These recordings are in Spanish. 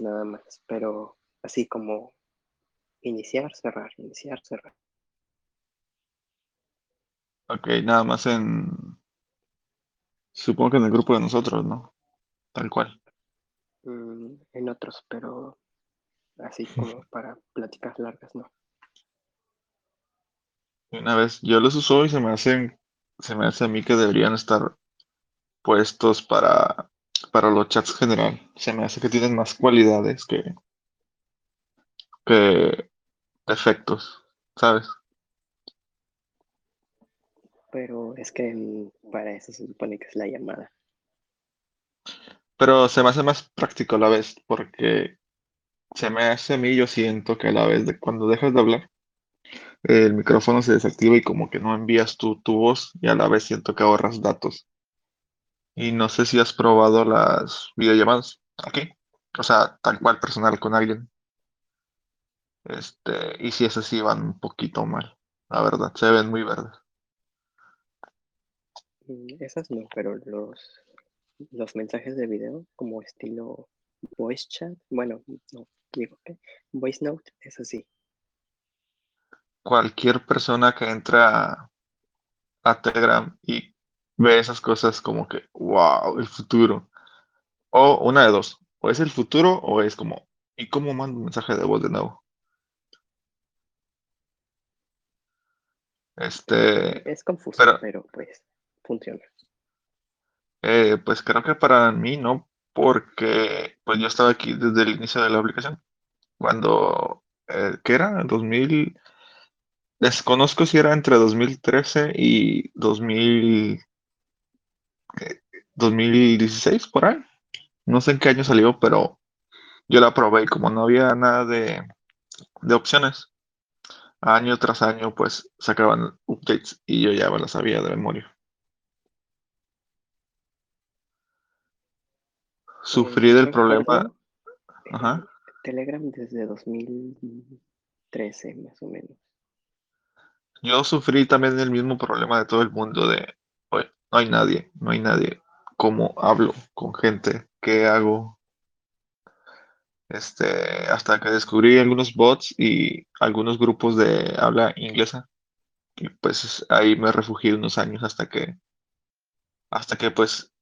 nada más, pero así como iniciar, cerrar, iniciar, cerrar. Ok, nada más en... Supongo que en el grupo de nosotros, ¿no? Tal cual. Mm, en otros, pero así como para pláticas largas, no. Una vez, yo los uso y se me hacen, se me hace a mí que deberían estar puestos para, para los chats general. Se me hace que tienen más cualidades que, que defectos, ¿sabes? Pero es que para eso se supone que es la llamada. Pero se me hace más práctico a la vez, porque se me hace a mí, yo siento que a la vez de cuando dejas de hablar, el micrófono se desactiva y como que no envías tu, tu voz y a la vez siento que ahorras datos. Y no sé si has probado las videollamadas aquí, o sea, tal cual personal con alguien. Este, y si esas sí van un poquito mal, la verdad, se ven muy verdes. Mm, Esas no, pero los, los mensajes de video como estilo voice chat, bueno, no, digo que voice note, eso sí. Cualquier persona que entra a Telegram y ve esas cosas como que, wow, el futuro. O una de dos, o es el futuro o es como, ¿y cómo mando un mensaje de voz de nuevo? Este, Es confuso, pero pero pues funciona. eh, pues creo que para mí no, porque pues yo estaba aquí desde el inicio de la aplicación, cuando, eh, ¿qué era? 2000, desconozco si era entre 2013 y 2000, eh, 2016, por ahí. No sé en qué año salió, pero yo la probé y como no había nada de, de opciones, año tras año pues sacaban updates y yo ya me las sabía de memoria. Sufrí del problema, ajá. Telegram desde 2013 más o menos. Yo sufrí también el mismo problema de todo el mundo de, oye, no hay nadie, no hay nadie. ¿Cómo hablo con gente? ¿Qué hago? Este, hasta que descubrí algunos bots y algunos grupos de habla inglesa. Y pues ahí me refugié unos años hasta que, hasta que pues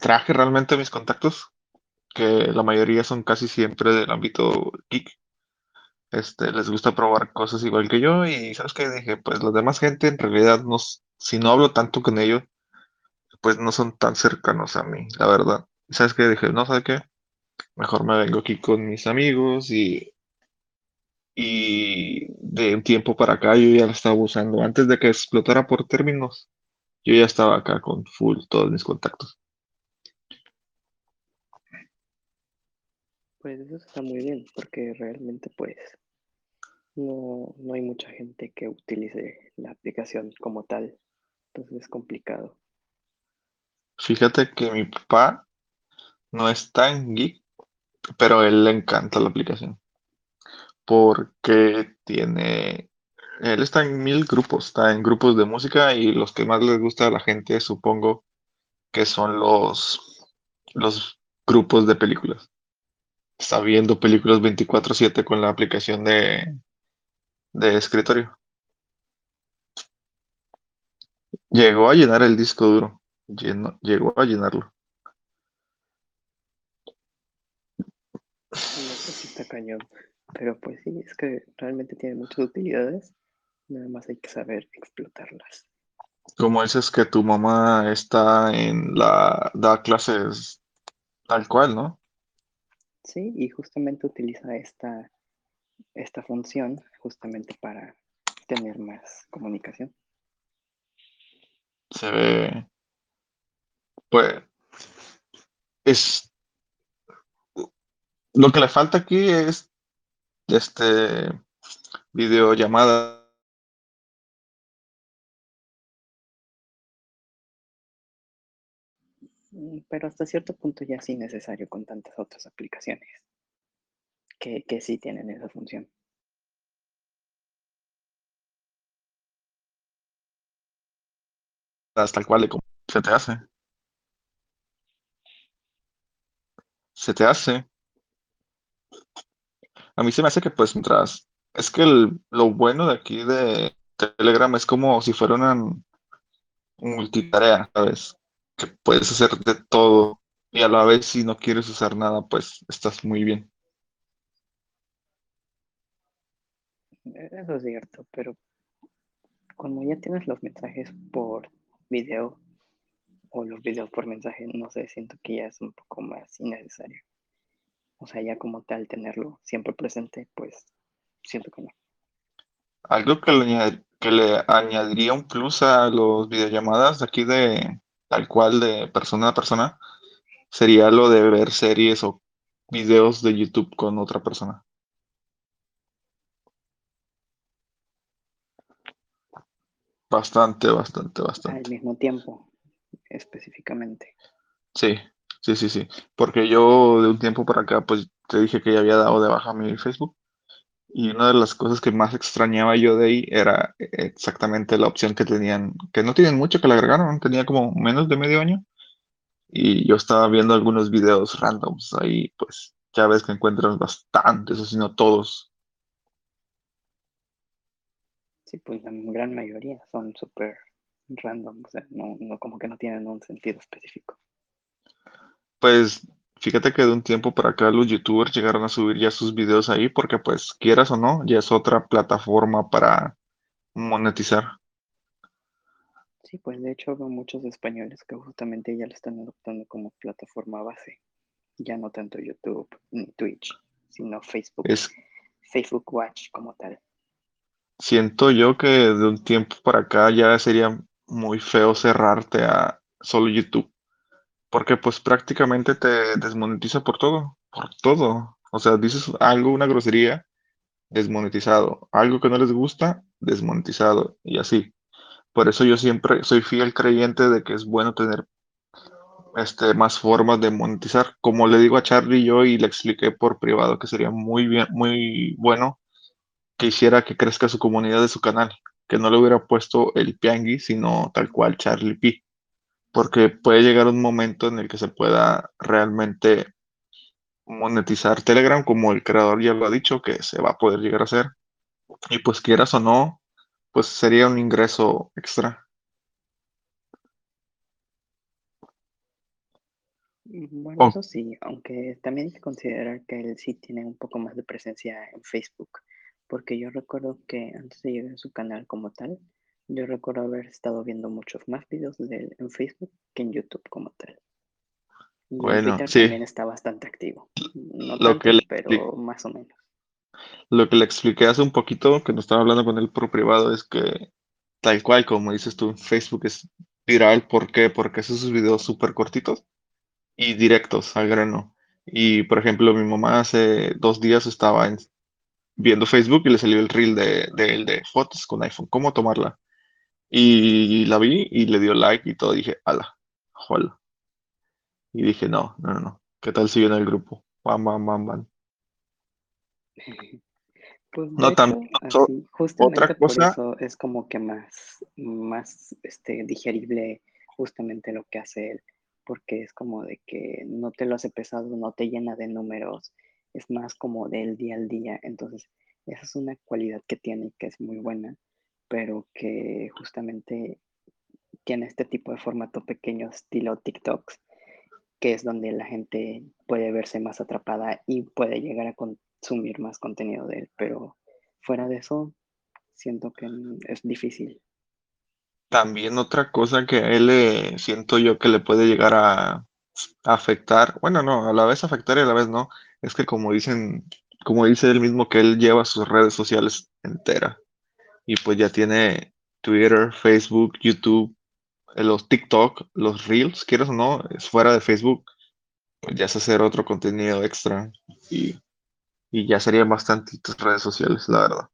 traje realmente mis contactos, que la mayoría son casi siempre del ámbito geek. Este, les gusta probar cosas igual que yo y ¿sabes qué? Dije, pues la demás gente en realidad no, si no hablo tanto con ellos, pues no son tan cercanos a mí, la verdad. ¿Y sabes qué? Dije, no, ¿sabes qué? Mejor me vengo aquí con mis amigos y, y de un tiempo para acá yo ya lo estaba usando. Antes de que explotara por términos, yo ya estaba acá con full todos mis contactos. Pues eso está muy bien, porque realmente pues no, no hay mucha gente que utilice la aplicación como tal, entonces es complicado. Fíjate que mi papá no es tan geek, pero él le encanta la aplicación. porque tiene, él está en mil grupos, está en grupos de música y los que más les gusta a la gente, supongo que son los, los grupos de películas. Está viendo películas 24/7 con la aplicación de, de escritorio. Llegó a llenar el disco duro, llenó- llegó a llenarlo. No, pues sí está cañón, pero pues sí, es que realmente tiene muchas utilidades, nada más hay que saber explotarlas. Como dices que tu mamá está en la, da clases tal cual, ¿no? Sí, y justamente utiliza esta, esta función justamente para tener más comunicación. Se ve, pues, es Lo que le falta aquí es este videollamada. Pero hasta cierto punto ya es innecesario con tantas otras aplicaciones que, que sí tienen esa función. tal cual de como se te hace. Se te hace. a mí se me hace que pues mientras, es que lo bueno de aquí de Telegram es como si fuera una multitarea, ¿sabes? Que puedes hacer de todo y a la vez si no quieres usar nada, pues estás muy bien. Eso es cierto, pero como ya tienes los mensajes por video o los videos por mensaje, no sé, siento que ya es un poco más innecesario. O sea, ya como tal tenerlo siempre presente, pues siento que no. Algo que le, que le añadiría un plus a los videollamadas de aquí de tal cual de persona a persona sería lo de ver series o videos de YouTube con otra persona. Bastante, bastante, Al bastante. mismo tiempo, específicamente. Sí, sí, sí, sí. Porque yo de un tiempo para acá, pues te dije que ya había dado de baja mi Facebook. Y una de las cosas que más extrañaba yo de ahí era exactamente la opción que tenían, que no tienen mucho que le agregaron, tenía como menos de medio año. Y yo estaba viendo algunos videos randoms ahí, pues ya ves que encuentras bastantes, o si no todos. Sí, pues la gran mayoría son súper random, o sea, no, no como que no tienen un sentido específico. Pues fíjate que de un tiempo para acá los youtubers llegaron a subir ya sus videos ahí porque pues quieras o no, ya es otra plataforma para monetizar. Sí, pues de hecho veo muchos españoles que justamente ya lo están adoptando como plataforma base. Ya no tanto YouTube ni Twitch, sino Facebook, Es, Facebook Watch como tal. siento yo que de un tiempo para acá ya sería muy feo cerrarte a solo YouTube, porque pues prácticamente te desmonetiza por todo, por todo. O sea, dices algo, una grosería, desmonetizado. Algo que no les gusta, desmonetizado. Y así. Por eso yo siempre soy fiel creyente de que es bueno tener este, más formas de monetizar. Como le digo a Charlie yo y le expliqué por privado que sería muy bien, muy bueno que hiciera que crezca su comunidad de su canal, que no le hubiera puesto el Piangui, sino tal cual Charlie P. Porque puede llegar un momento en el que se pueda realmente monetizar Telegram, como el creador ya lo ha dicho, que se va a poder llegar a hacer. Y pues quieras o no, pues sería un ingreso extra. Bueno, Oh, eso sí, aunque también hay que considerar que él sí tiene un poco más de presencia en Facebook, porque yo recuerdo que antes de llegar a su canal como tal, yo recuerdo haber estado viendo muchos más videos de él en Facebook que en YouTube como tal. Y en bueno, Twitter sí, también está bastante activo. No lo que le pero más o menos. lo que le expliqué hace un poquito, que no estaba hablando con él por privado, es que tal cual, como dices tú, Facebook es viral. ¿Por qué? Porque hace sus videos súper cortitos y directos al grano. Y por ejemplo, mi mamá hace dos días estaba en- viendo Facebook y le salió el reel de, de, él de fotos con iPhone, cómo tomarla. Y la vi y le dio like y todo. Dije, ala, hola. Y dije, no, no, no, no. ¿Qué tal si viene el grupo? Bam, bam, bam, bam. Pues No, también hecho, así, otra justamente por cosa, eso es como que más, más este, digerible justamente lo que hace él, porque es como de que no te lo hace pesado, no te llena de números, es más como del día al día, entonces esa es una cualidad que tiene que es muy buena, pero que justamente tiene este tipo de formato pequeño estilo TikToks, que es donde la gente puede verse más atrapada y puede llegar a consumir más contenido de él, pero fuera de eso, siento que es difícil. también otra cosa que a él siento yo que le puede llegar a afectar, bueno, no, a la vez afectar y a la vez no, es que como dicen, como dice él mismo que él lleva sus redes sociales enteras y pues ya tiene Twitter, Facebook, YouTube, eh, los TikTok, los Reels, quieres o no, es fuera de Facebook, pues ya es hacer otro contenido extra y, y ya serían bastantitas redes sociales, la verdad.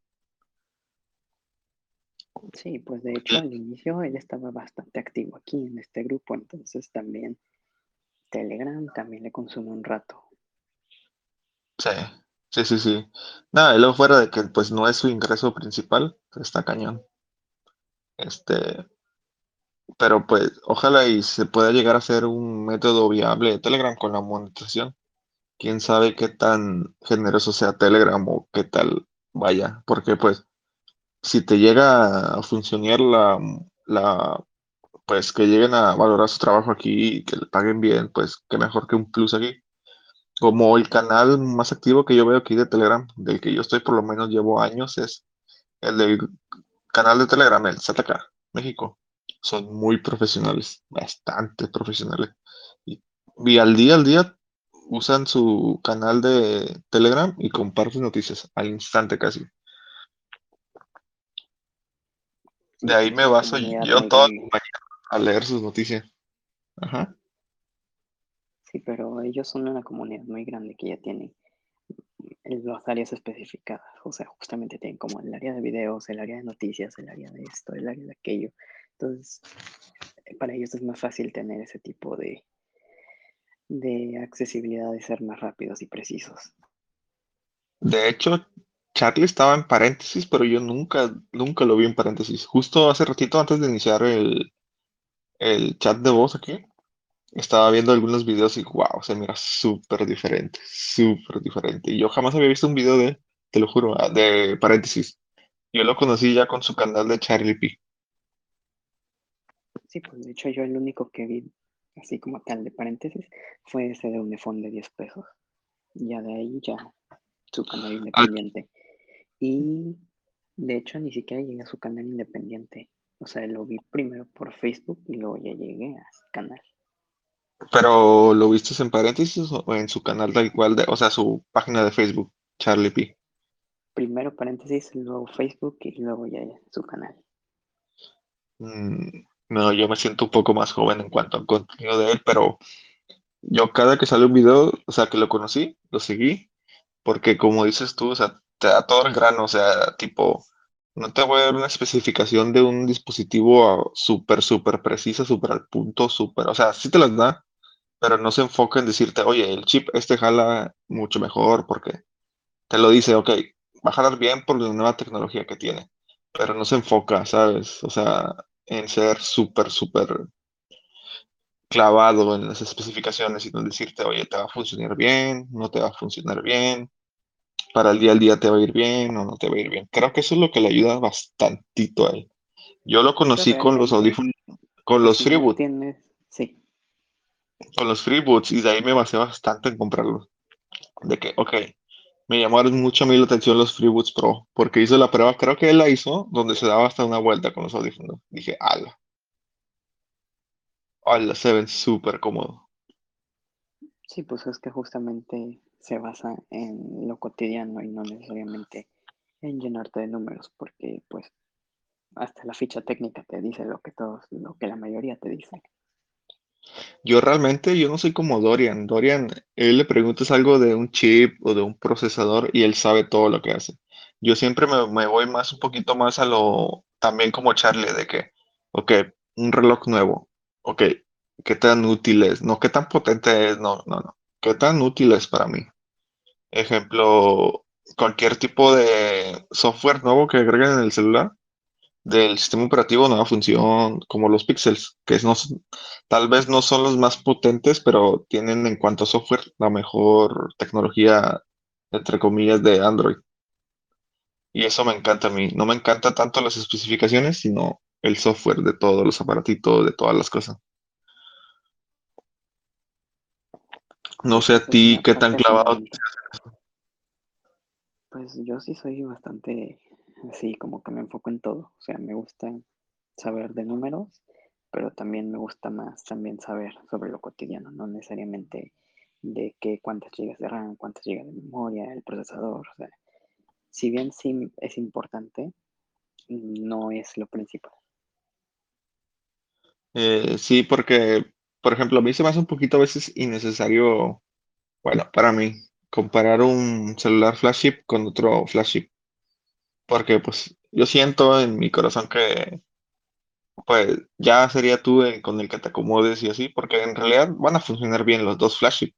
Sí, pues de hecho al inicio él estaba bastante activo aquí en este grupo, entonces también Telegram también le consume un rato. Sí, sí, sí, sí. Nada, y luego fuera de que pues no es su ingreso principal, está cañón. Este, pero pues ojalá y se pueda llegar a ser un método viable de Telegram con la monetización. quién sabe qué tan generoso sea Telegram o qué tal vaya, porque pues si te llega a funcionar la, la, pues que lleguen a valorar su trabajo aquí y que le paguen bien, pues qué mejor que un plus aquí. Como el canal más activo que yo veo aquí de Telegram, del que yo estoy por lo menos llevo años, es el del canal de Telegram, el ZK, México. Son muy profesionales, bastante profesionales. Y, y al día al día usan su canal de Telegram y comparten noticias al instante casi. De ahí me baso yo toda la mañana a leer sus noticias. Ajá. Pero ellos son una comunidad muy grande que ya tiene las áreas especificadas. O sea, justamente tienen como el área de videos, el área de noticias, el área de esto, el área de aquello. Entonces, para ellos es más fácil tener ese tipo de, de accesibilidad de ser más rápidos y precisos. De hecho, Charlie estaba en paréntesis, pero yo nunca, nunca lo vi en paréntesis. Justo hace ratito antes de iniciar el, el chat de voz aquí, estaba viendo algunos videos y wow, se mira súper diferente, súper diferente. Y yo jamás había visto un video de, te lo juro, de paréntesis. Yo lo conocí ya con su canal de Charlie P. Sí, pues de hecho yo el único que vi así como tal de paréntesis fue ese de un iPhone de 10 pesos. Ya de ahí ya su canal ah. independiente. Y de hecho ni siquiera llegué a su canal independiente. O sea, lo vi primero por Facebook y luego ya llegué a su canal. Pero lo viste en paréntesis o en su canal tal cual, de, o sea, su página de Facebook, Charlie P. Primero paréntesis, luego Facebook y luego ya, su canal. Mm, no, yo me siento un poco más joven en cuanto al contenido de él, pero yo cada que sale un video, o sea, que lo conocí, lo seguí, porque como dices tú, o sea, te da todo el grano, o sea, tipo, no te voy a dar una especificación de un dispositivo súper, súper precisa, súper al punto, súper, o sea, sí te las da, pero no se enfoca en decirte, oye, el chip este jala mucho mejor porque te lo dice, ok, va a jalar bien por la nueva tecnología que tiene, pero no se enfoca, ¿sabes? O sea, en ser súper, súper clavado en las especificaciones y no decirte, oye, te va a funcionar bien, no te va a funcionar bien, para el día al día te va a ir bien o no te va a ir bien. Creo que eso es lo que le ayuda bastantito a él. Yo lo conocí con los audífonos, con los Freeboot. Sí. Con los Freeboots y de ahí me basé bastante en comprarlos. De que, ok, me llamaron mucho a mí la atención los Freeboots Pro, porque hizo la prueba, creo que él la hizo, donde se daba hasta una vuelta con los audífonos. Dije, ala. Ala, se ven súper cómodos. Sí, pues es que justamente se basa en lo cotidiano y no necesariamente en llenarte de números, porque pues hasta la ficha técnica te dice lo que todos, lo que la mayoría te dice. Yo realmente, yo no soy como Dorian. Dorian, él le preguntas algo de un chip o de un procesador y él sabe todo lo que hace. Yo siempre me, me voy más, un poquito más a lo, también como Charlie, de que, ok, un reloj nuevo, ok, ¿qué tan útil es? No, ¿qué tan potente es? No, no, no. ¿Qué tan útil es para mí? Ejemplo, cualquier tipo de software nuevo que agreguen en el celular del sistema operativo, nueva función, como los pixels, que no tal vez no son los más potentes, pero tienen en cuanto a software la mejor tecnología, entre comillas, de Android. Y eso me encanta a mí. No me encanta tanto las especificaciones, sino el software de todos los aparatitos, de todas las cosas. No sé a ti qué tan clavado. Pues yo sí soy bastante así, como que me enfoco en todo. O sea, me gusta saber de números, pero también me gusta más también saber sobre lo cotidiano, no necesariamente de qué cuántas gigas de RAM, cuántas gigas de memoria, el procesador. O sea, si bien sí es importante, no es lo principal. Eh, sí, porque, por ejemplo, a mí se me hace un poquito a veces innecesario, bueno, para mí, comparar un celular flagship con otro flagship. Porque pues yo siento en mi corazón que pues ya sería tú con el que te acomodes y así, porque en realidad van a funcionar bien los dos flagship.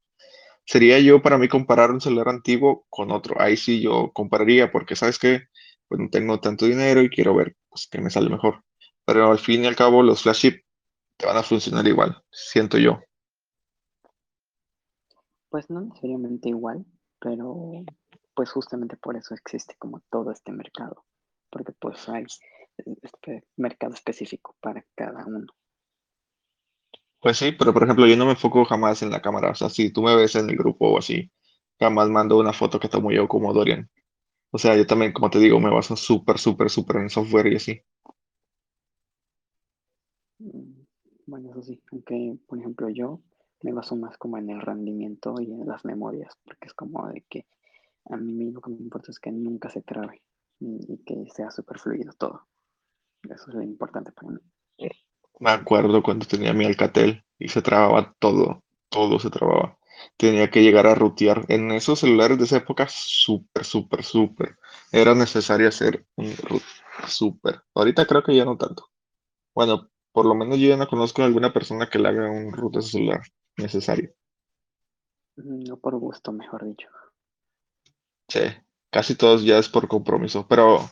Sería yo para mí comparar un celular antiguo con otro. Ahí sí yo compararía, porque sabes que pues no tengo tanto dinero y quiero ver pues, que me sale mejor. Pero al fin y al cabo los flagship te van a funcionar igual, siento yo. Pues no necesariamente igual, pero pues justamente por eso existe como todo este mercado, porque pues hay este mercado específico para cada uno. Pues sí, pero por ejemplo, yo no me enfoco jamás en la cámara. O sea, si tú me ves en el grupo o así, jamás mando una foto que tomo yo como Dorian. O sea, yo también, como te digo, me baso súper, súper, súper en software y así. Bueno, eso sí, aunque por ejemplo yo me baso más como en el rendimiento y en las memorias, porque es como de que a mí lo que me importa es que nunca se trabe y que sea súper fluido todo. Eso es lo importante para mí. Me acuerdo cuando tenía mi Alcatel y se trababa todo, todo se trababa. Tenía que llegar a rutear. En esos celulares de esa época, súper, súper, súper. Era necesario hacer un root súper. Ahorita creo que ya no tanto. Bueno, por lo menos yo ya no conozco a alguna persona que le haga un root de celular necesario. No por gusto, mejor dicho. Sí, casi todos ya es por compromiso, pero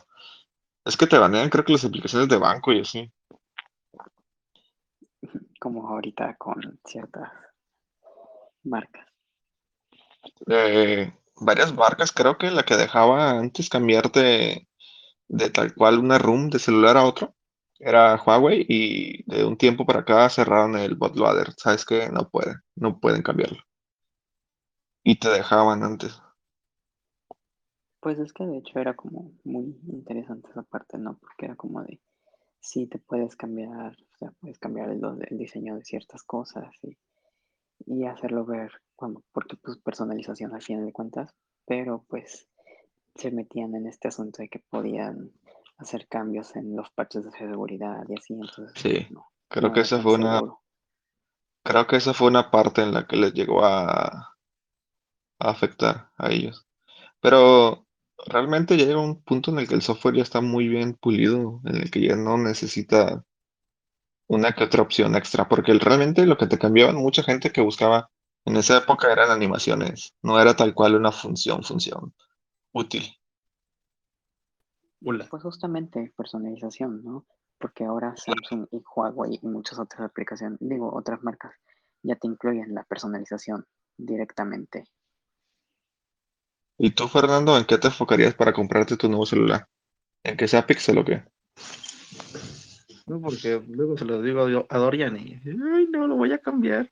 es que te banean creo que las aplicaciones de banco y así. Como ahorita con ciertas marcas. Eh, varias marcas, creo que la que dejaba antes cambiarte de tal cual una room de celular a otro era Huawei y de un tiempo para acá cerraron el bootloader. ¿Sabes qué? No pueden, no pueden cambiarlo. Y te dejaban antes. Pues es que de hecho era como muy interesante esa parte, ¿no? Porque era como de, sí, te puedes cambiar, o sea, puedes cambiar el, diseño de ciertas cosas y, y hacerlo ver, cuando, porque pues personalización al final de cuentas, pero pues se metían en este asunto de que podían hacer cambios en los parches de seguridad y así, entonces sí, no, creo que esa fue una creo que esa fue una parte en la que les llegó a, a afectar a ellos. Pero realmente ya llega un punto en el que el software ya está muy bien pulido, en el que ya no necesita una que otra opción extra, porque realmente lo que te cambiaban mucha gente que buscaba en esa época eran animaciones, no era tal cual una función, función útil. Pues justamente personalización, ¿no? Porque ahora Samsung y Huawei y muchas otras aplicaciones, digo, otras marcas, ya te incluyen la personalización directamente. ¿Y tú, Fernando, en qué te enfocarías para comprarte tu nuevo celular? ¿En que sea Pixel o qué? No, porque luego se lo digo a Dorian y ay, no, lo voy a cambiar.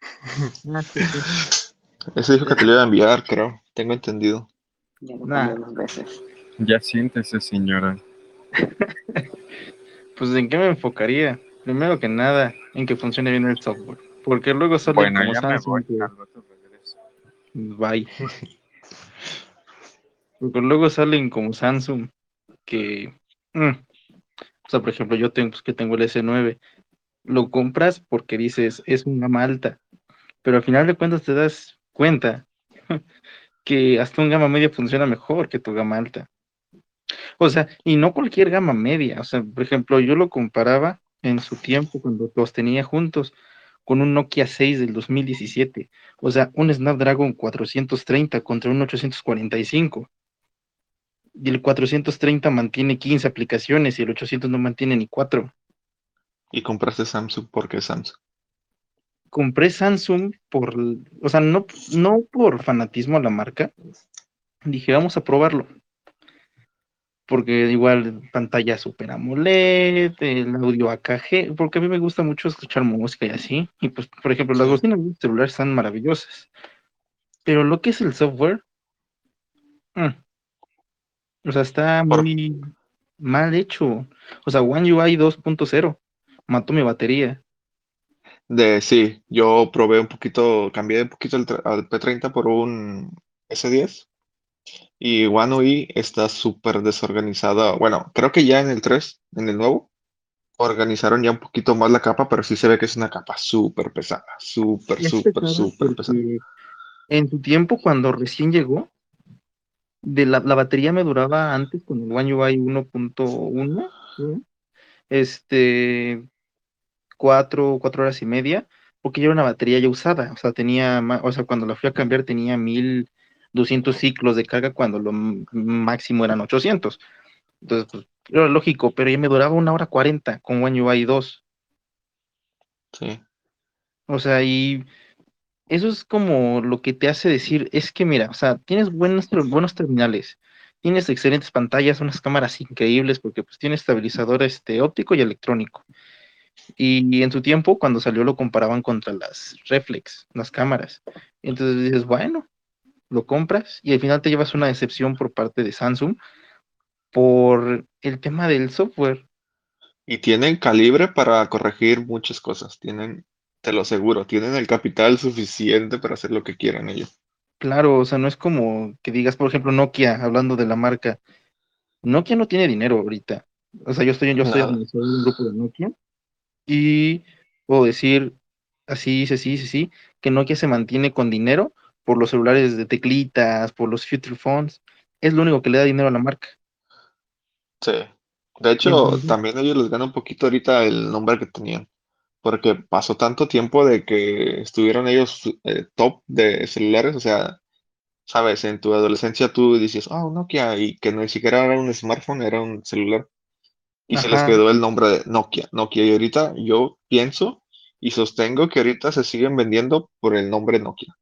Ese dijo que te lo iba a enviar, creo. Tengo entendido. Ya lo dos veces. Ya siéntese, señora. pues en qué me enfocaría. Primero que nada, en que funcione bien el software. Porque luego sale bueno, como Samsung. Bye. Porque luego salen como Samsung que. Mm, o sea, por ejemplo, yo tengo pues, que tengo el S9. Lo compras porque dices es una malta. Pero al final de cuentas te das cuenta que hasta un gama media funciona mejor que tu gama alta. O sea, y no cualquier gama media. O sea, por ejemplo, yo lo comparaba en su tiempo cuando los tenía juntos con un Nokia 6 del 2017. O sea, un Snapdragon 430 contra un 845. Y el 430 mantiene 15 aplicaciones y el 800 no mantiene ni 4. ¿Y compraste Samsung? ¿Por qué Samsung? Compré Samsung por, o sea, no, no por fanatismo a la marca. Dije, vamos a probarlo porque igual pantalla super AMOLED, el audio AKG, porque a mí me gusta mucho escuchar música y así, y pues, por ejemplo, las bocinas de celular están maravillosas, pero lo que es el software, mm, o sea, está muy mal hecho, o sea, One UI 2.0 mató mi batería. De sí, yo probé un poquito, cambié un poquito el, al P30 por un S10 y One UI está súper desorganizada. Bueno, creo que ya en el 3, en el nuevo, organizaron ya un poquito más la capa, pero sí se ve que es una capa súper pesada, súper, súper, súper pesada. En su tiempo, cuando recién llegó, de la, batería me duraba antes con el One UI 1.1, este, cuatro, cuatro horas y media, porque ya era una batería ya usada, o sea, tenía, o sea, cuando la fui a cambiar tenía mil 200 ciclos de carga cuando lo máximo eran 800. Entonces, pues, era lógico, pero ya me duraba una hora 40 con One UI 2. Sí. O sea, y eso es como lo que te hace decir, es que mira, o sea, tienes buenos, buenos terminales, tienes excelentes pantallas, unas cámaras increíbles, porque pues tiene estabilizador este, óptico y electrónico. Y en su tiempo, cuando salió, lo comparaban contra las reflex, las cámaras. Entonces dices, bueno, lo compras y al final te llevas una decepción por parte de Samsung por el tema del software. Y tienen calibre para corregir muchas cosas. Tienen, te lo aseguro, tienen el capital suficiente para hacer lo que quieran ellos. Claro, o sea, no es como que digas, por ejemplo, Nokia, hablando de la marca. Nokia no tiene dinero ahorita. O sea, yo estoy, yo estoy Nada. administrador de un grupo de Nokia y puedo decir así, sí, sí, sí, sí, que Nokia se mantiene con dinero por los celulares de teclitas, por los future phones. Es lo único que le da dinero a la marca. Sí. De hecho, también ellos les gana un poquito ahorita el nombre que tenían. Porque pasó tanto tiempo de que estuvieron ellos eh, top de celulares. O sea, sabes, en tu adolescencia tú dices, oh, Nokia, y que ni siquiera era un smartphone, era un celular. Y se les Ajá. quedó el nombre de Nokia. Nokia. Y ahorita yo pienso y sostengo que ahorita se siguen vendiendo por el nombre Nokia.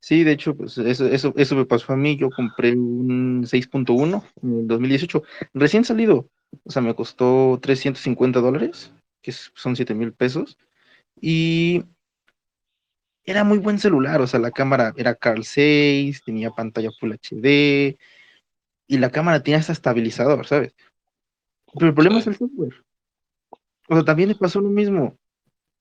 Sí, de hecho, pues eso, eso, eso me pasó a mí. Yo compré un 6.1 en el 2018, recién salido. O sea, me costó 350 dólares, que son 7 mil pesos. Y era muy buen celular. O sea, la cámara era Carl 6, tenía pantalla Full HD y la cámara tenía hasta estabilizador, ¿sabes? Pero el problema es el software. O sea, también me pasó lo mismo.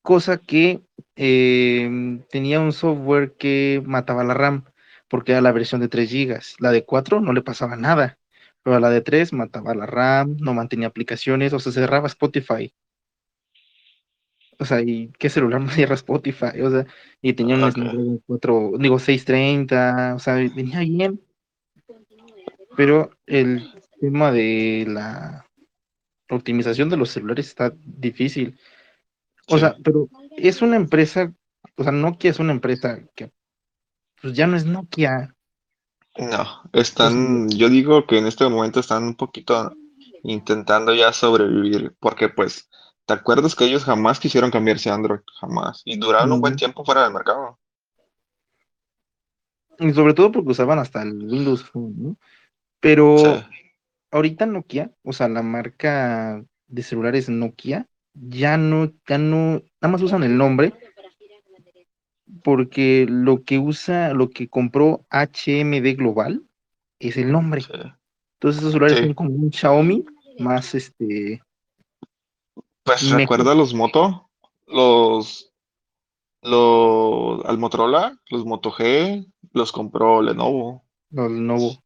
Cosa que eh, tenía un software que mataba la RAM, porque era la versión de 3 GB. La de 4 no le pasaba nada, pero a la de 3 mataba la RAM, no mantenía aplicaciones, o sea, cerraba Spotify. O sea, ¿y qué celular no cierra Spotify? O sea, y tenía un. Snapdragon 4, digo, 630, o sea, venía bien. Pero el tema de la optimización de los celulares está difícil. O Sí. sea, pero es una empresa, o sea, Nokia es una empresa que pues ya no es Nokia. No, están, yo digo que en este momento están un poquito intentando ya sobrevivir, porque pues, ¿te acuerdas que ellos jamás quisieron cambiarse a Android? Jamás. Y duraron un buen tiempo fuera del mercado. Y sobre todo porque usaban hasta el Windows Phone, ¿no? Pero Sí, ahorita Nokia, o sea, la marca de celulares Nokia, ya no, ya no, nada más usan el nombre porque lo que usa, lo que compró HMD Global es el nombre. sí. Entonces esos celulares Sí. son como un Xiaomi más este Pues recuerda los Moto, los, los, al Motorola, los Moto G, los compró Lenovo. los Lenovo.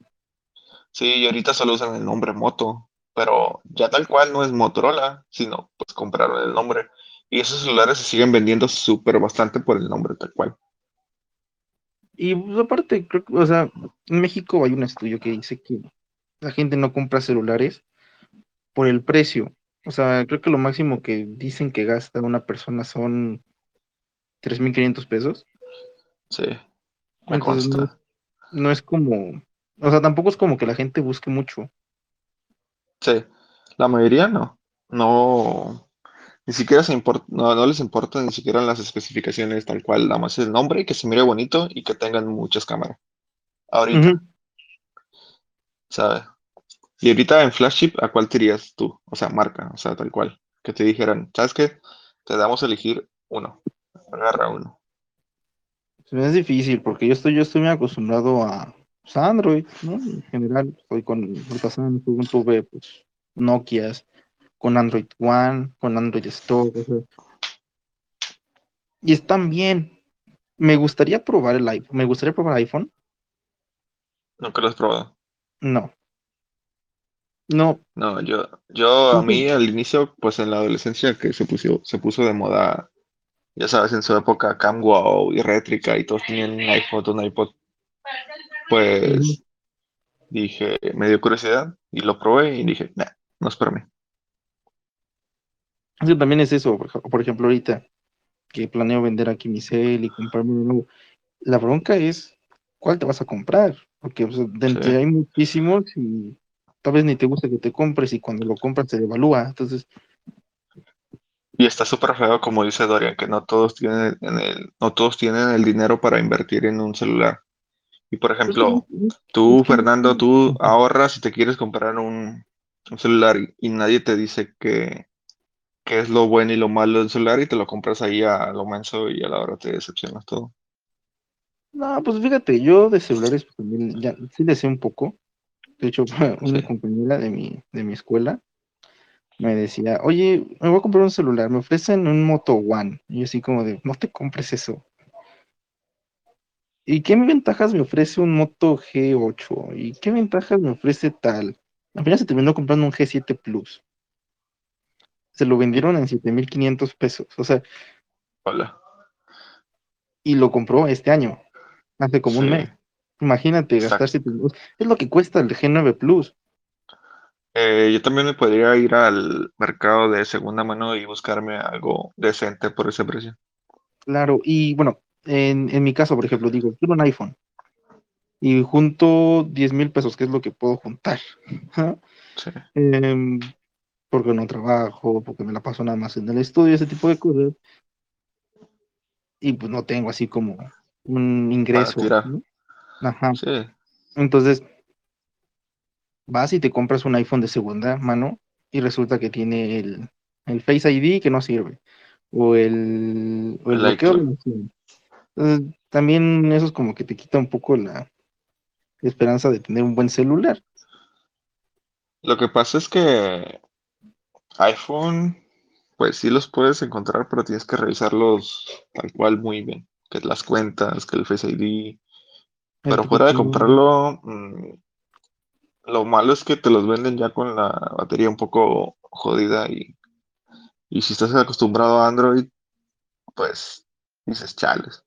Sí, y ahorita solo usan el nombre Moto, pero ya tal cual no es Motorola, sino pues compraron el nombre. Y esos celulares se siguen vendiendo súper bastante por el nombre tal cual. Y pues, aparte, creo que, o sea, en México hay un estudio que dice que la gente no compra celulares por el precio. O sea, creo que lo máximo que dicen que gasta una persona son 3.500 pesos. Sí, me Entonces no, consta. no es como, o sea, tampoco es como que la gente busque mucho. Sí, la mayoría no. No, ni siquiera se import- no, no les importa ni siquiera las especificaciones tal cual, nada más el nombre que se mire bonito y que tengan muchas cámaras. Ahorita. ¿sabes? Y ahorita en flagship, ¿a cuál te irías tú? O sea, marca, o sea, tal cual. Que te dijeran, ¿sabes qué? Te damos a elegir uno. Agarra uno. Se me es difícil porque yo estoy, yo estoy muy acostumbrado a, pues, Android, ¿no? En general, estoy con Samsung, tuve pues Nokias, con Android One, con Android Stock, o sea, y están bien. Me gustaría probar el iPhone, me gustaría probar iPhone, Nunca lo has probado. no. No, No, yo, yo a mí al inicio, pues en la adolescencia que se puso, se puso de moda, ya sabes, en su época CamWow y Rétrica y todos tenían un iPhone, un iPod, pues dije, me dio curiosidad y lo probé y dije, nah, no es para mí. que también es eso, por, ej- por ejemplo, ahorita que planeo vender aquí mi cel y comprarme uno nuevo, la bronca es, ¿cuál te vas a comprar? Porque Sí. hay muchísimos y tal vez ni te gusta que te compres y cuando lo compras se devalúa, entonces Y está súper feo, como dice Dorian, que no todos tienen en el, no todos tienen el dinero para invertir en un celular. Y por ejemplo, tú, Fernando, tú ahorras y te quieres comprar un, un celular y, y nadie te dice que, que es lo bueno y lo malo del celular y te lo compras ahí a lo menso y a la hora te decepcionas todo. No, pues fíjate, yo de celulares pues, también ya sí le sé un poco. De hecho, una compañera de mi, de mi escuela me decía, oye, me voy a comprar un celular, me ofrecen un Moto One. Y yo así como de, no te compres eso. ¿Y qué ventajas me ofrece un Moto G8? ¿Y qué ventajas me ofrece tal? Al final se terminó comprando un G7 Plus. Se lo vendieron en 7.500 pesos. O sea, Hola. y lo compró este año, hace como un mes. Imagínate gastar Exacto. 7 Es lo que cuesta el G9 Plus. Eh, yo también me podría ir al mercado de segunda mano y buscarme algo decente por ese precio. Claro, y bueno, en, en mi caso, por ejemplo, digo, quiero un iPhone y junto 10 mil pesos, que es lo que puedo juntar. Sí. Em, porque no trabajo, porque me la paso nada más en el estudio, ese tipo de cosas. Y pues no tengo así como un ingreso. ¿no? Ajá. Sí. Entonces, vas y te compras un iPhone de segunda mano y resulta que tiene el, el Face ID que no sirve. O el, o el El bloqueo. Entonces, también eso es como que te quita un poco la esperanza de tener un buen celular. Lo que pasa es que iPhone, pues sí los puedes encontrar, pero tienes que revisarlos tal cual muy bien. Que las cuentas, que el Face ID. Pero fuera de comprarlo, mm, lo malo es que te los venden ya con la batería un poco jodida y, y si estás acostumbrado a Android, pues dices chales.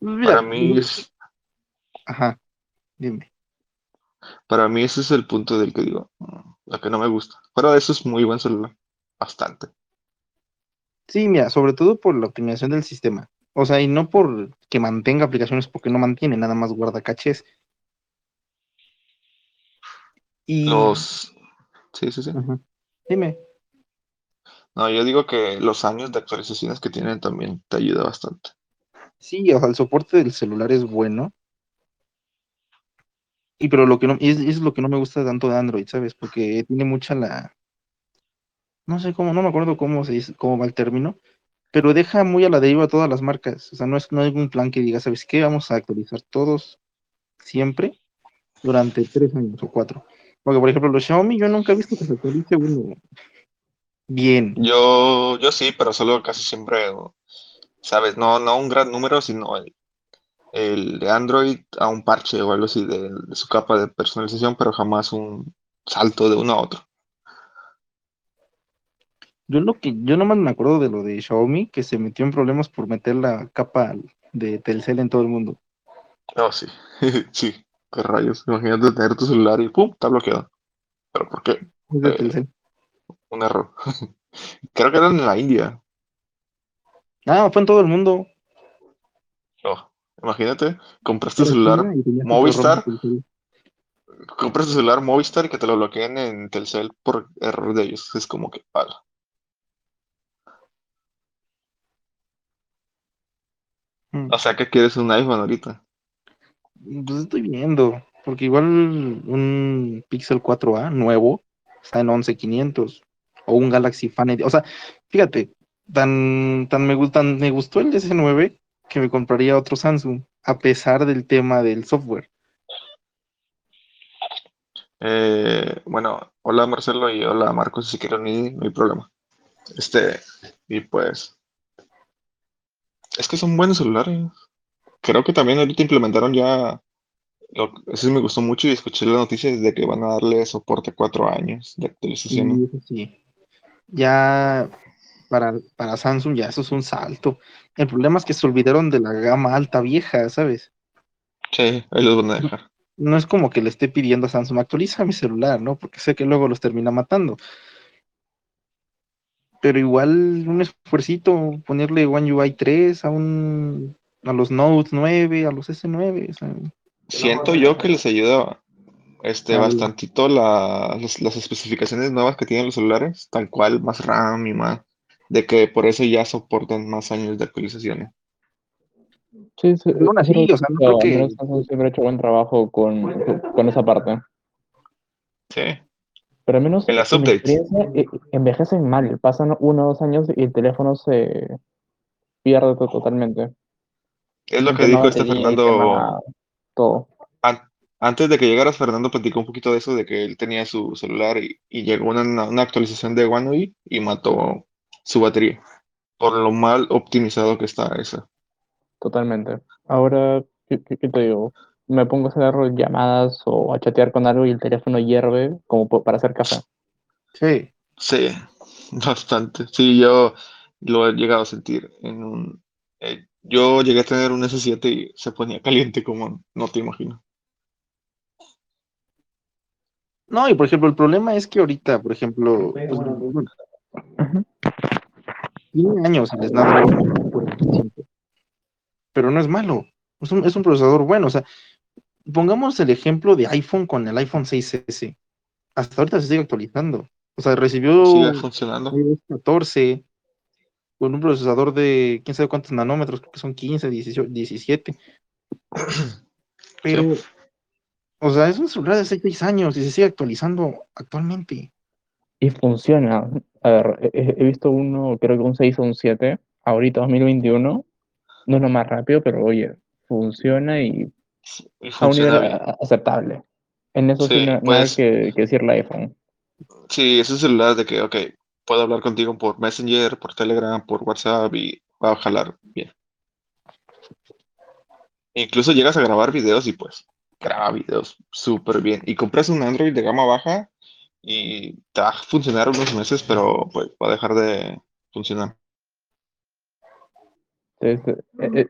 Mira, Para mí, es- Ajá, dime. para mí ese es el punto del que digo, mm, lo que no me gusta. Fuera de eso es muy buen celular, bastante. Sí, mira, sobre todo por la optimización del sistema. O sea, y no por que mantenga aplicaciones, porque no mantiene, nada más guarda cachés. Y... Los, sí, sí, sí. Ajá. Dime. No, yo digo que los años de actualizaciones que tienen también te ayuda bastante. Sí, o sea, el soporte del celular es bueno. Y pero lo que no, es, es lo que no me gusta tanto de Android, ¿sabes? Porque tiene mucha la, no sé cómo, no me acuerdo cómo se dice, cómo va el término, pero deja muy a la deriva todas las marcas. O sea, no es, no hay un plan que diga, ¿sabes qué? Vamos a actualizar todos siempre durante tres años o cuatro. Porque, por ejemplo, los Xiaomi, yo nunca he visto que se actualice uno bien. Yo, yo sí, pero solo casi siempre, ¿sabes? No, no un gran número, sino el, el de Android a un parche o algo así de su capa de personalización, pero jamás un salto de uno a otro. Yo lo que, yo nomás me acuerdo de lo de Xiaomi, que se metió en problemas por meter la capa de Telcel en todo el mundo. Oh, sí, sí, qué rayos. Imagínate tener tu celular y ¡pum! está bloqueado. ¿Pero por qué? De Eh, Telcel. Un error. Creo que eran en la India. Ah, fue en todo el mundo. Oh, imagínate, compras tu Era celular Movistar, programa Telcel. compras tu celular Movistar y que te lo bloqueen en Telcel por error de ellos. Es como que, ala. O sea, que quieres un iPhone ahorita. Pues estoy viendo, porque igual un Pixel 4a nuevo está en 11500 o un Galaxy Fan O sea, fíjate, tan, tan me gustan, me gustó el S9 que me compraría otro Samsung, a pesar del tema del software. Eh, bueno, hola Marcelo y hola Marcos, si quieren no hay problema. Este, y pues, es que son buenos celulares. Creo que también ahorita implementaron ya, lo, eso sí me gustó mucho y escuché la noticia de que van a darle soporte cuatro años de actualización. Y eso sí, ya para, para Samsung ya eso es un salto. El problema es que se olvidaron de la gama alta vieja, ¿sabes? Sí, ahí los van a dejar. no es como que le esté pidiendo a Samsung, actualiza mi celular, ¿no? Porque sé que luego los termina matando. Pero igual un esfuercito, ponerle One UI 3 a un a los Note 9, a los S9, o sea, Siento yo que les ayuda este, bastantito la- las, las especificaciones nuevas que tienen los celulares, tal cual, más RAM y más, de que por eso ya soportan más años de actualizaciones. Sí, sí, Pero aún así, que o sea, no creo que- siempre ha hecho buen trabajo con, con esa parte. Sí, Pero al menos En las en experiencia, eh, envejecen mal. Pasan uno o dos años y el teléfono se pierde to- totalmente. es lo que dijo este Fernando. todo. an- antes de que llegaras, Fernando platicó un poquito de eso, de que él tenía su celular y, y llegó una, una actualización de One UI y mató su batería. Por lo mal optimizado que está esa. Totalmente. Ahora, ¿qué, qué- qué te digo? Me pongo a hacer llamadas o a chatear con algo y el teléfono hierve como para hacer café. Sí. Sí, bastante. Sí, yo lo he llegado a sentir en un... eh, yo llegué a tener un S7 y se ponía caliente como no te imagino. No, y por ejemplo, el problema es que ahorita, por ejemplo, pues, bueno, tiene años el Snapdragon 425, pero no es malo, es un, es un procesador bueno, o sea, pongamos el ejemplo de iPhone con el iPhone 6S, hasta ahorita se sigue actualizando, o sea, recibió Sigue funcionando. iOS 14 con un procesador de quién sabe cuántos nanómetros, creo que son 15, 18, 17, pero, o sea, es un celular de 6 años y se sigue actualizando actualmente. Y funciona. A ver, he, he- visto uno, creo que un 6 o un 7, ahorita 2021. No es lo más rápido, pero oye, funciona Y a un nivel bien. aceptable. En eso sí, Sí, no- pues- que, que decirle iPhone. Sí, es un celular de que, ok, puedo hablar contigo por Messenger, por Telegram, por WhatsApp y va a jalar bien. Incluso llegas a grabar videos y pues graba videos súper bien. Y compras un Android de gama baja y te va a funcionar unos meses, pero pues va a dejar de funcionar. Es, es,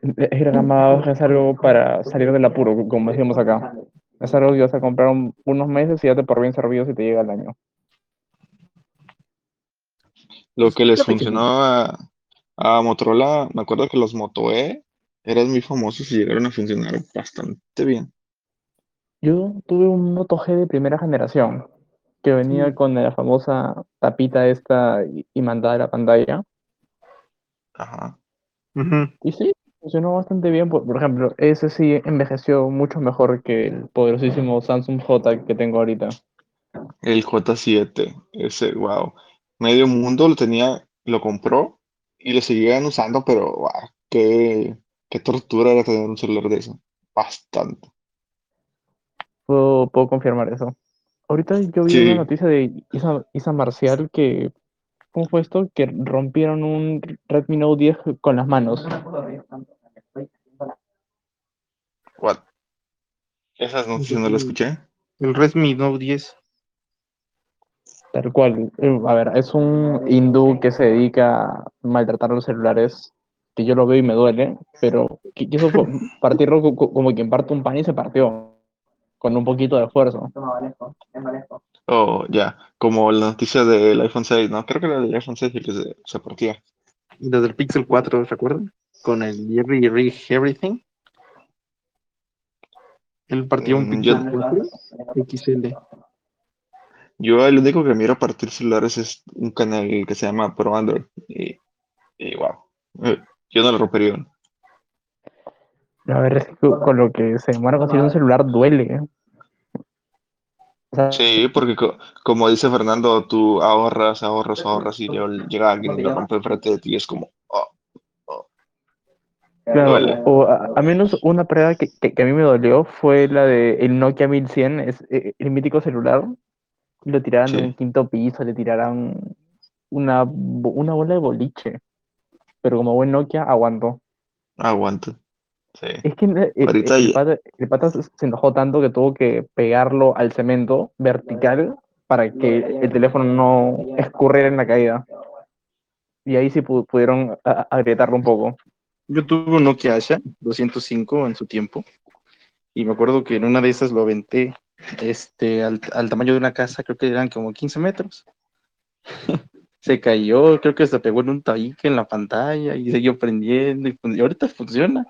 la baja, es algo para salir del apuro, como decíamos acá. Es algo que vas a comprar un- unos meses y ya te por bien servido si te llega el año. Lo que les funcionó a, a Motorola, me acuerdo que los Moto E eran muy famosos y llegaron a funcionar bastante bien. Yo tuve un Moto G de primera generación que venía con la famosa tapita esta y, y mandada a la pantalla. Ajá. Y sí, funcionó bastante bien. Por, por ejemplo, ese sí envejeció mucho mejor que el poderosísimo Samsung J que tengo ahorita. El J7, ese, wow. Medio mundo lo tenía, lo compró y lo seguían usando, pero wow, qué, qué tortura era tener un celular de eso. Bastante. Puedo, puedo confirmar eso. Ahorita yo vi Sí. una noticia de Isa, Isa Marcial que, ¿cómo fue esto? Que rompieron un Redmi Note 10 con las manos. What? Esas noticias no las escuché. El Redmi Note 10. Tal cual. Eh, A ver, es un hindú que se dedica a maltratar los celulares, que yo lo veo y me duele, pero qui- quiso partirlo co- co- como quien parte un pan y se partió, con un poquito de esfuerzo. Oh, ya. Como la noticia del iPhone 6, ¿no? Creo que era del iPhone 6 el que se, se partía. Desde el Pixel 4, ¿recuerdan? Con el Jerry Rig Everything. Él partió un Mm, Pixel yo- 4 XL. Yo el único que miro partir celulares es un canal que se llama Pro Android. Y, y wow. Eh, Yo no lo rompería. A ver, es que co- con lo que se demora conseguir un celular duele. ¿eh? O sea, Sí, porque co- como dice Fernando, tú ahorras, ahorras, ahorras y luego llega alguien y lo rompe enfrente de ti y es como, oh, Claro, Duele. o a, a menos una prueba que, que- que a mí me dolió fue la de el Nokia 1100, es, eh, el mítico celular. Lo tiraran de Sí. un quinto piso, le tiraran una, una bola de boliche. Pero como buen Nokia, aguantó. aguanta. Sí. Es que el, el- pata, el pata se enojó tanto que tuvo que pegarlo al cemento vertical para que el teléfono no escurriera en la caída. Y ahí sí pu- pudieron agrietarlo un poco. Yo tuve un Nokia Asha 205 en su tiempo. Y me acuerdo que en una de esas lo aventé este, al, al tamaño de una casa, creo que eran como 15 metros. Se cayó, creo que se pegó en un tabique en la pantalla y siguió prendiendo. Y, y ahorita funciona.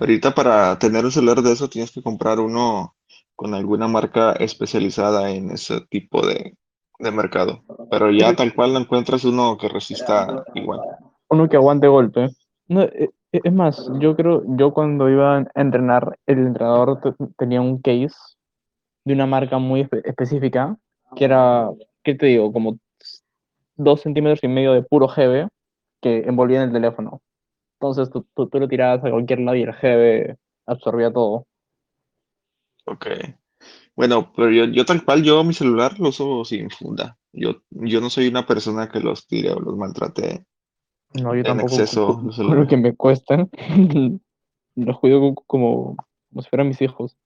Ahorita para tener un celular de eso tienes que comprar uno con alguna marca especializada en ese tipo de, de mercado. Pero ya tal cual no encuentras uno que resista igual. Uno que aguante golpe. No, e- e- es más, yo creo, yo cuando iba a entrenar, el entrenador te- tenía un case de una marca muy espe- específica, que era, ¿qué te digo? Como dos centímetros y medio de puro GB que envolvía en el teléfono. Entonces tú, tú, tú lo tirabas a cualquier lado y el GB absorbía todo. Ok. Bueno, pero yo, yo tal cual, yo mi celular lo uso sin funda. Yo, yo no soy una persona que los tire o los maltrate. No, yo En tampoco exceso, lo que me cuestan. los cuido co- como, como si fueran mis hijos.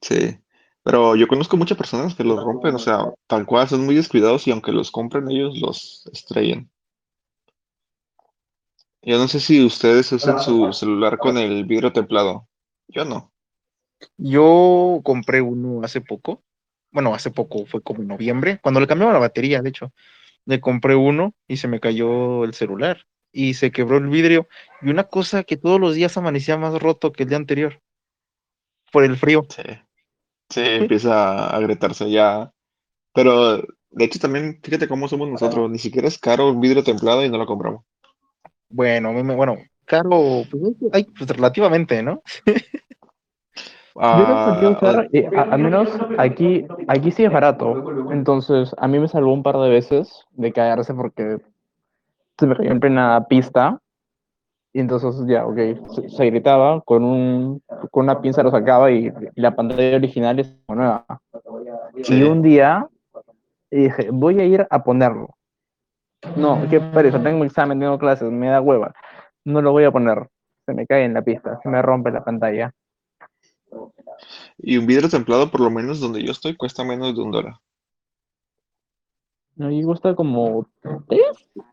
Sí. Pero yo conozco muchas personas que los rompen, o sea, tal cual, son muy descuidados y aunque los compren ellos, los estrellan. Yo no sé si ustedes usan su celular con el vidrio templado. Yo no. Yo compré uno hace poco. Bueno, hace poco, fue como en noviembre, cuando le cambiaba la batería, de hecho. Le compré uno y se me cayó el celular y se quebró el vidrio. Y una cosa que todos los días amanecía más roto que el día anterior. Por el frío. Sí. Sí, empieza a agrietarse ya. Pero de hecho también, fíjate cómo somos nosotros. Ni siquiera es caro un vidrio templado y no lo compramos. Bueno, a mí me- bueno, caro, pues, hay, pues, relativamente, ¿no? Yo Ah, usar, eh, a- al menos aquí, aquí sí es barato. Entonces, a mí me salvó un par de veces de caerse porque se me cayó en plena pista. Y entonces ya, ok, se, se gritaba, con, un, con una pinza lo sacaba y, la pantalla original es nueva. Sí. Y un día dije, voy a ir a ponerlo. No, qué pereza, tengo examen, tengo clases, me da hueva. No lo voy a poner. Se me cae en la pista, se me rompe la pantalla. Y un vidrio templado, por lo menos donde yo estoy, cuesta menos de un dólar. No, y cuesta como 3,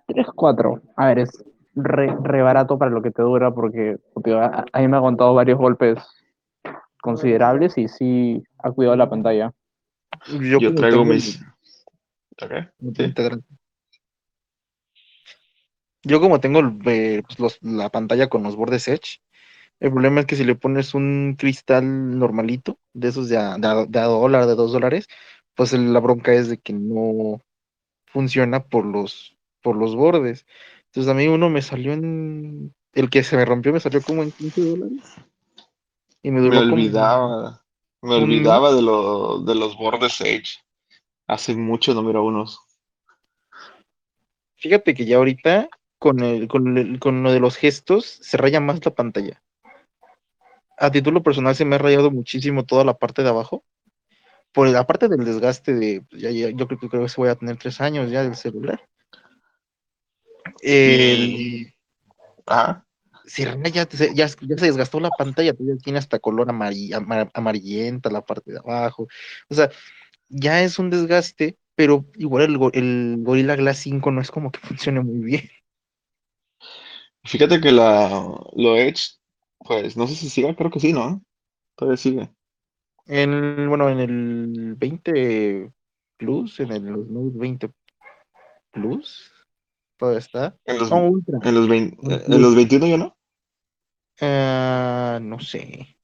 3, 4. A ver, es re, re barato para lo que te dura porque porque a, a mí me ha aguantado varios golpes considerables y sí ha cuidado la pantalla. Yo como traigo mis... Ok, sí. Yo como tengo eh, pues, los- la pantalla con los bordes Edge, el problema es que si le pones un cristal normalito, de esos de a, de a- de a dólar, de dos dólares, pues la bronca es de que no funciona por los, por los bordes. Entonces a mí uno me salió en... El que se me rompió me salió como en 15 dólares. Y me Me duró como- olvidaba, me olvidaba de, lo, de los bordes Edge. Hace mucho no miro unos. Fíjate que ya ahorita con, el, con, el- con lo de los gestos se raya más la pantalla. A título personal se me ha rayado muchísimo toda la parte de abajo. Por la parte del desgaste de, pues, ya- ya- yo creo que creo que se voy a tener tres años ya del celular. El, Ajá. se raya, ya, ya se desgastó la pantalla, tiene hasta color amari- ama- amarillenta la parte de abajo. O sea, ya es un desgaste, pero igual el, el Gorilla Glass 5 no es como que funcione muy bien. Fíjate que la, lo Edge, pues no sé si siga, creo que sí, ¿no? Todavía sigue. En, bueno, en el 20 Plus, en el Note 20 Plus, todavía está. En los, No, Ultra. en los, vein- Plus. en los 21 ya no. Ah, no sé.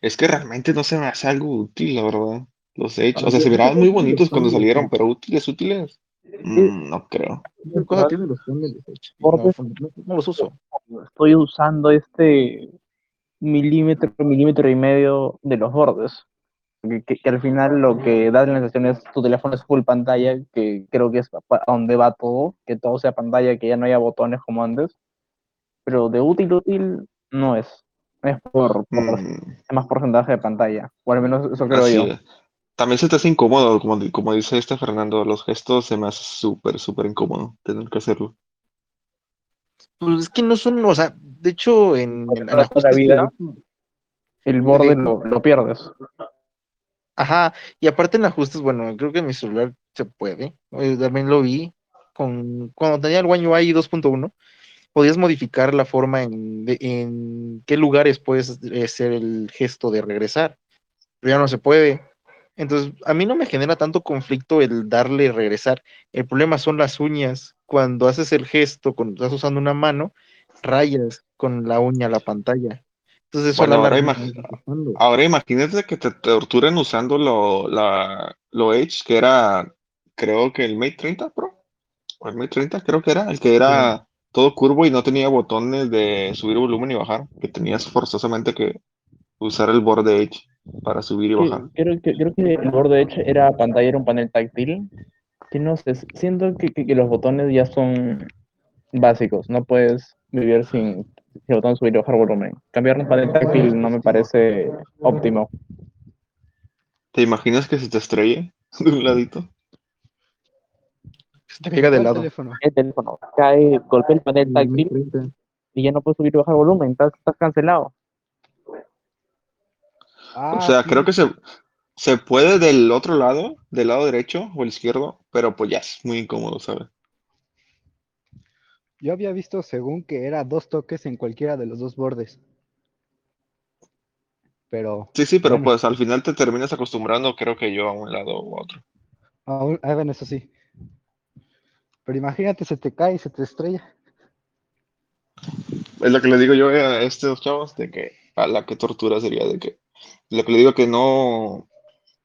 Es que realmente no se me hace algo útil, la verdad. Los Edge, o sea, se miraban muy bonitos cuando salieron, pero útiles, útiles, mm, no creo. ¿Qué cosa tiene los. No, no- los uso. Estoy usando este milímetro, milímetro y medio de los bordes. Que, que- que al final lo que da la sensación es tu teléfono es full pantalla, que creo que es a donde va todo, que todo sea pantalla, que ya no haya botones como antes. Pero de útil, útil no es. Es por, por Mm, más porcentaje de pantalla. O al menos eso creo así yo. es. También se te hace incómodo, como, como dice este Fernando, los gestos se me hace súper, súper incómodo tener que hacerlo. Pues es que no son, o sea, de hecho, en, la ajustes vida. El borde de- lo, lo pierdes. Ajá, y aparte en ajustes, bueno, creo que en mi celular se puede. eh, también lo vi con cuando tenía el One UI 2.1, podías modificar la forma en, de- en qué lugares puedes eh, hacer el gesto de regresar, pero ya no se puede. Entonces, a mí no me genera tanto conflicto el darle regresar. El problema son las uñas. Cuando haces el gesto, cuando estás usando una mano, rayas con la uña la pantalla. Entonces, eso Bueno, ahora larga imag- me va afectando. Ahora imagínate que te torturen usando lo, la, lo Edge, que era creo que el Mate 30 Pro, o el Mate 30 creo que era, el que era todo curvo y no tenía botones de subir volumen y bajar, que tenías forzosamente que usar el borde Edge para subir y bajar. creo, que, creo que el borde Edge era pantalla, era un panel táctil. Que no sé, siento que, que- que los botones ya son básicos. No puedes vivir sin, el botón subir y bajar volumen. Cambiar un panel táctil no me parece óptimo. ¿Te imaginas que se te estrelle de un ladito? Se te pega de ¿Cuál lado. teléfono? El teléfono cae, golpea el panel táctil y ya no puedes subir y bajar volumen. Estás, estás cancelado. Ah, O sea, sí. creo que se, se puede del otro lado, del lado derecho o el izquierdo, pero pues ya es muy incómodo, ¿sabes? Yo había visto según que era dos toques en cualquiera de los dos bordes. Pero Sí, sí, pero Bueno. pues al final te terminas acostumbrando, creo que yo, a un lado u otro. aún, ah, bueno, eso sí. Pero imagínate, se te cae y se te estrella. Es lo que le digo yo a estos chavos, de que a la que tortura sería de que, lo que le digo que no,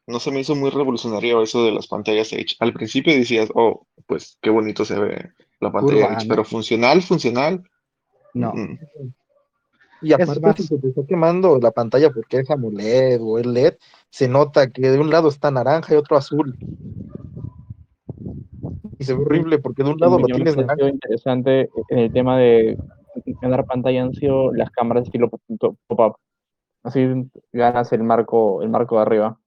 no se me hizo muy revolucionario eso de las pantallas Edge. Al principio decías, oh, pues qué bonito se ve la pantalla Edge, pero funcional, funcional. No. mm, Y aparte, más- si se te está quemando la pantalla porque es AMOLED o es LED, se nota que de un lado está naranja y otro azul. Y se ve horrible porque de un lado lo tienes naranja. interesante en el tema de ganar pantalla han sido las cámaras estilo pop- pop-up. Así ganas el marco, el marco de arriba.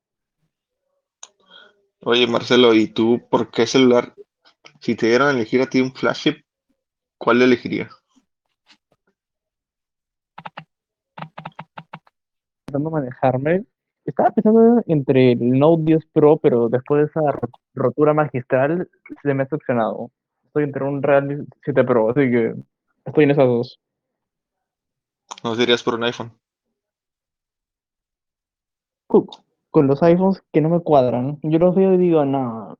Oye, Marcelo, ¿y tú por qué celular? Si te dieran a elegir a ti un flagship, ¿cuál elegirías? Intentando manejarme. Estaba pensando entre el Note 10 Pro, pero después de esa ro- rotura magistral, se me ha decepcionado. Estoy entre un Realme 7 Pro, así que estoy en esas dos. ¿No dirías por un iPhone? Con los iPhones que no me cuadran, yo los veo y digo, no,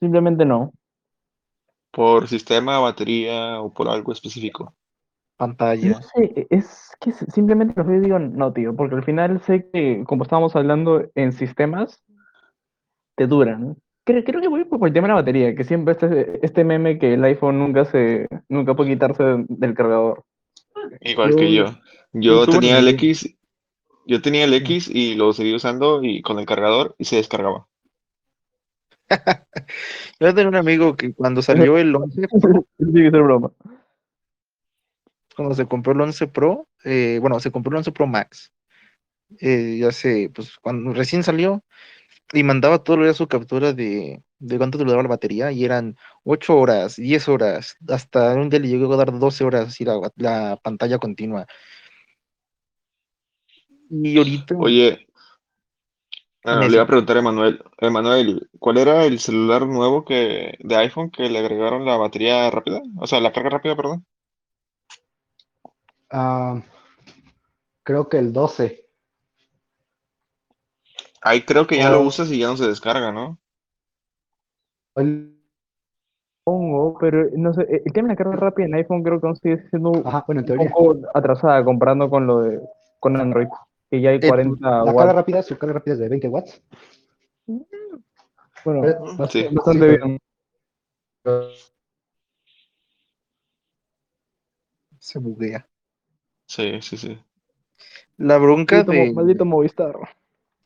simplemente no. ¿Por sistema, batería o por algo específico? No Pantalla. sé, es que simplemente los veo y digo, no, tío, porque al final sé que, como estábamos hablando en sistemas, te duran. Creo, creo que voy por el tema de la batería, que siempre este, este meme que el iPhone nunca se, nunca puede quitarse del cargador. Igual Yo- que yo. Yo tenía el X, yo tenía el X y lo seguí usando y con el cargador y se descargaba. Yo tenía un amigo que cuando salió el 11 Pro, broma. cuando se compró el 11 Pro, eh, bueno, se compró el 11 Pro Max. eh, ya sé, pues cuando recién salió y mandaba todo el día su captura de, de cuánto te duraba la batería y eran 8 horas, 10 horas, hasta un día le llegó a dar 12 horas así la, la pantalla continua. Y ahorita, Oye, ah, le iba a preguntar a Emanuel, Emanuel, ¿cuál era el celular nuevo que de iPhone que le agregaron la batería rápida? O sea, la carga rápida, perdón. Ah, creo que el 12. Ahí creo que ya lo usas y ya no se descarga, ¿no? El- Pongo, pero no sé, el tema de la carga rápida en iPhone creo que aún sigue siendo Ajá, bueno, en un teoría. poco atrasada comparando con lo de con Android, que ya hay Eh, 40 La carga watts. rápida, su carga rápida es de 20 watts. Bueno, Mm, sí. bastante bien. se buguea. Sí, sí, sí. La bronca Maldito, de maldito Movistar.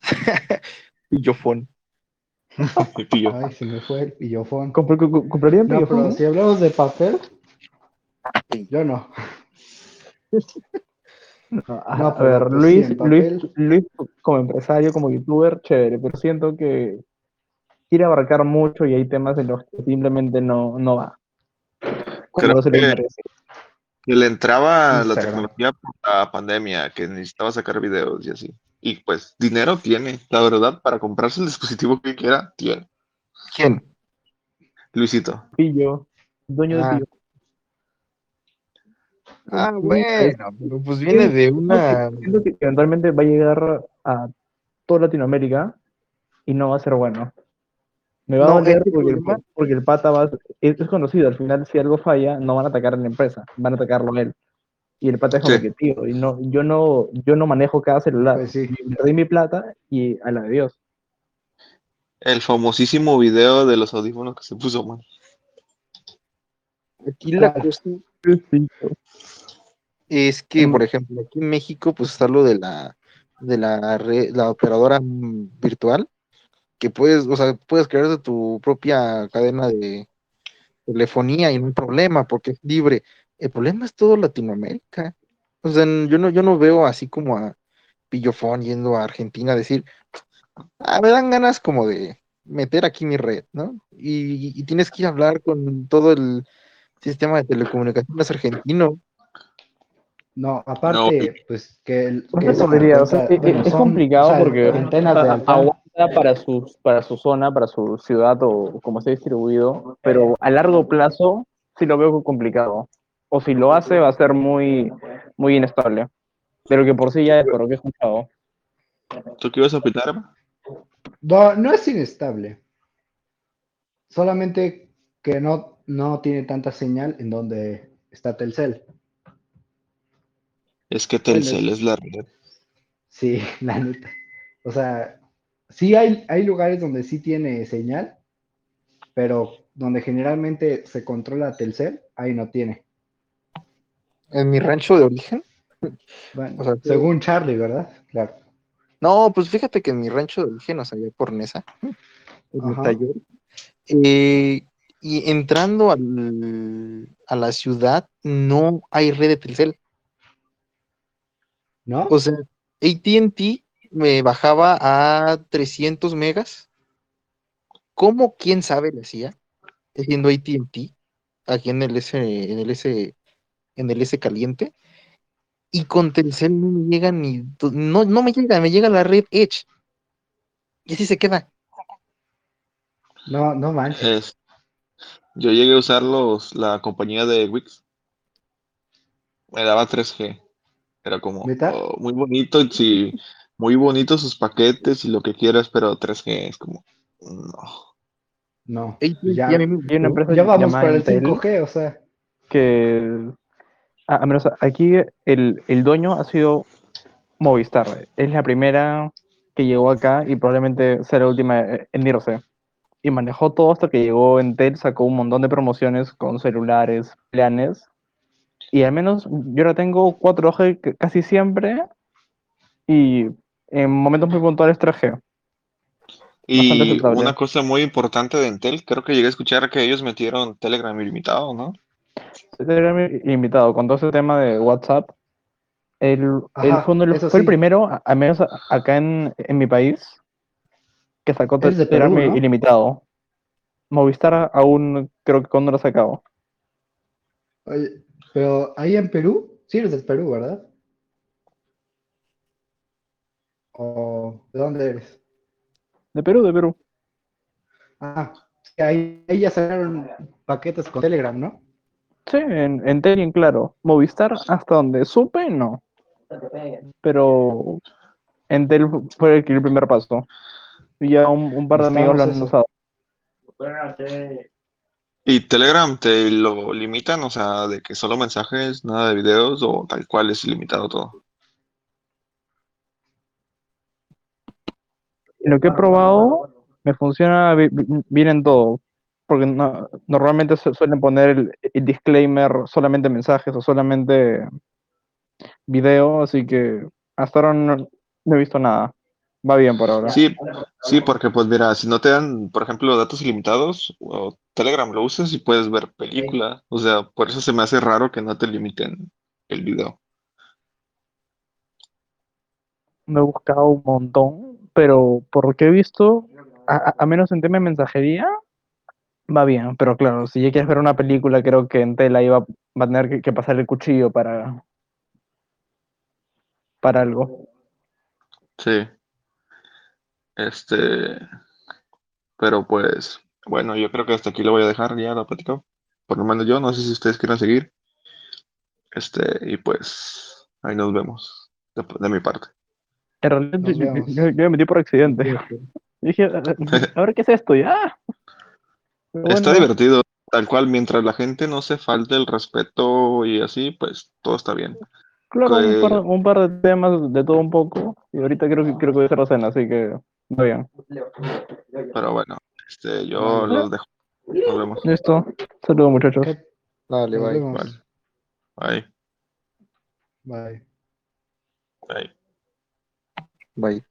Pillofón. Ay, se me fue el pillofón. Compr- co- ¿Comprarían No, pillofón? pero si hablamos de papel, yo no. A, No, a pero, ver, Luis, Luis. Luis como empresario, como youtuber, chévere, pero siento que quiere abarcar mucho y hay temas en los que simplemente no, no va. Creo no se le que-. Que le entraba la tecnología por la pandemia, que necesitaba sacar videos y así. Y pues dinero tiene, la verdad, para comprarse el dispositivo que quiera, tiene. ¿Quién? Luisito. Pillo, dueño Ah. de Pillo. Ah, bueno, pero pues viene de una. Siento que eventualmente va a llegar a toda Latinoamérica y no va a ser bueno. Me va No, a doler porque, el, problema- porque el pata va, es, es conocido. Al final, si algo falla, no van a atacar a la empresa, van a atacarlo a él. Y el pata es como Sí. que, tío, y no, yo, no, yo no manejo cada celular. Pues sí. Perdí mi plata y a la de Dios. El famosísimo video de los audífonos que se puso mal. Aquí la cosa es que, por ejemplo, aquí en México, pues está lo de la de la red, la operadora virtual, que puedes, o sea, puedes crear de tu propia cadena de telefonía y no hay problema, porque es libre. El problema es todo Latinoamérica. O sea, yo no, yo no veo así como a Pillofón yendo a Argentina a decir, ah, me dan ganas como de meter aquí mi red, ¿no? Y, y tienes que ir a hablar con todo el sistema de telecomunicaciones argentino. No, aparte, pues que, que eso se diría, o sea, cuenta- es, bueno, es son, complicado o sea, porque antenas de aguanta para su, para su zona, para su ciudad o como esté distribuido, pero a largo plazo sí lo veo complicado. O si lo hace va a ser muy, muy inestable. Pero que por sí ya es por lo que he escuchado. ¿Tú qué ibas a opinar? No, no es inestable. Solamente que no, no tiene tanta señal en donde está Telcel. Es que Telcel es- la red. Sí, la neta. O sea, sí hay, hay lugares donde sí tiene señal, pero donde generalmente se controla Telcel, ahí no tiene. En mi rancho de origen, Bueno, O sea, sí. según Charlie, ¿verdad? Claro. No, pues fíjate que en mi rancho de origen, o sea, allá por Nesa, en Ajá. Tayor, eh, y entrando al- a la ciudad, no hay red de Telcel. ¿No? O sea, ATT me bajaba a 300 megas. ¿Cómo? ¿Quién sabe le hacía? Siendo ATT, aquí en el S, en el S, en el S caliente. Y con Telcel no me llega ni, no, no me llega, me llega la red Edge. Y así se queda. No, no manches. Yo llegué a usar los, la compañía de Wix. Me daba 3G. Era como oh, muy bonito, sí, muy bonitos sus paquetes y lo que quieras, pero 3G es como, no. No. Ya, a mí me Hay una gustó. empresa ya vamos para el Entel 5G, o sea. que, a, a menos aquí, el, el dueño ha sido Movistar. Es la primera que llegó acá y probablemente sea la última en irse. Y manejó todo hasta que llegó Entel, sacó un montón de promociones con celulares, planes. Y al menos yo ahora tengo 4G c- casi siempre y en momentos muy puntuales 3G. Bastante Y una cosa muy importante de Entel, creo que llegué a escuchar que ellos metieron Telegram ilimitado, ¿no? Telegram ilimitado con todo ese tema de WhatsApp. Él, fue, el sí. primero, al menos acá en, en mi país, que sacó Eres de Perú, ¿no? ilimitado. Movistar aún creo que cuando lo ha sacado. Oye, pero ahí en Perú, sí eres del Perú, ¿verdad? ¿O de dónde eres? De Perú, de Perú. Ah, sí, ahí, ahí ya sacaron paquetes con Telegram, ¿no? Sí, en, en Tel y en Claro. Movistar, hasta donde supe, no. Pero Entel fue el primer paso. Y ya un, un par de amigos lo han usado. ¿Y Telegram te lo limitan? O sea, de que solo mensajes, nada de videos o tal cual es ilimitado todo. Lo que he probado me funciona bi- bi- bien en todo. Porque no- normalmente se suelen poner el, el disclaimer solamente mensajes o solamente video, así que hasta ahora no, no he visto nada. Va bien por ahora. Sí, sí, porque pues mira, si no te dan, por ejemplo, datos ilimitados, o Telegram lo usas y puedes ver películas. O sea, por eso se me hace raro que no te limiten el video. Me he buscado un montón, pero por lo que he visto, a, a- a menos en tema de mensajería, va bien. Pero claro, si ya quieres ver una película, creo que en tela iba, va a tener que, que pasar el cuchillo para, para algo. Sí. Este, pero pues, bueno, yo creo que hasta aquí lo voy a dejar ya la plática. Por lo menos yo, no sé si ustedes quieran seguir. Este, y pues, ahí nos vemos de, de mi parte. En realidad, yo, me metí por accidente. Dije, a ver qué es esto, ya. Está divertido, tal cual, mientras la gente no se falte el respeto y así, pues todo está bien. Claro, un que- par, un par de temas de todo un poco. Y ahorita creo que creo que voy a hacer la cena, así que Muy bien. Pero bueno, este, yo los dejo. Nos vemos. Listo. Saludos, muchachos. Dale, bye. vemos. Bye. Bye. Bye. Bye.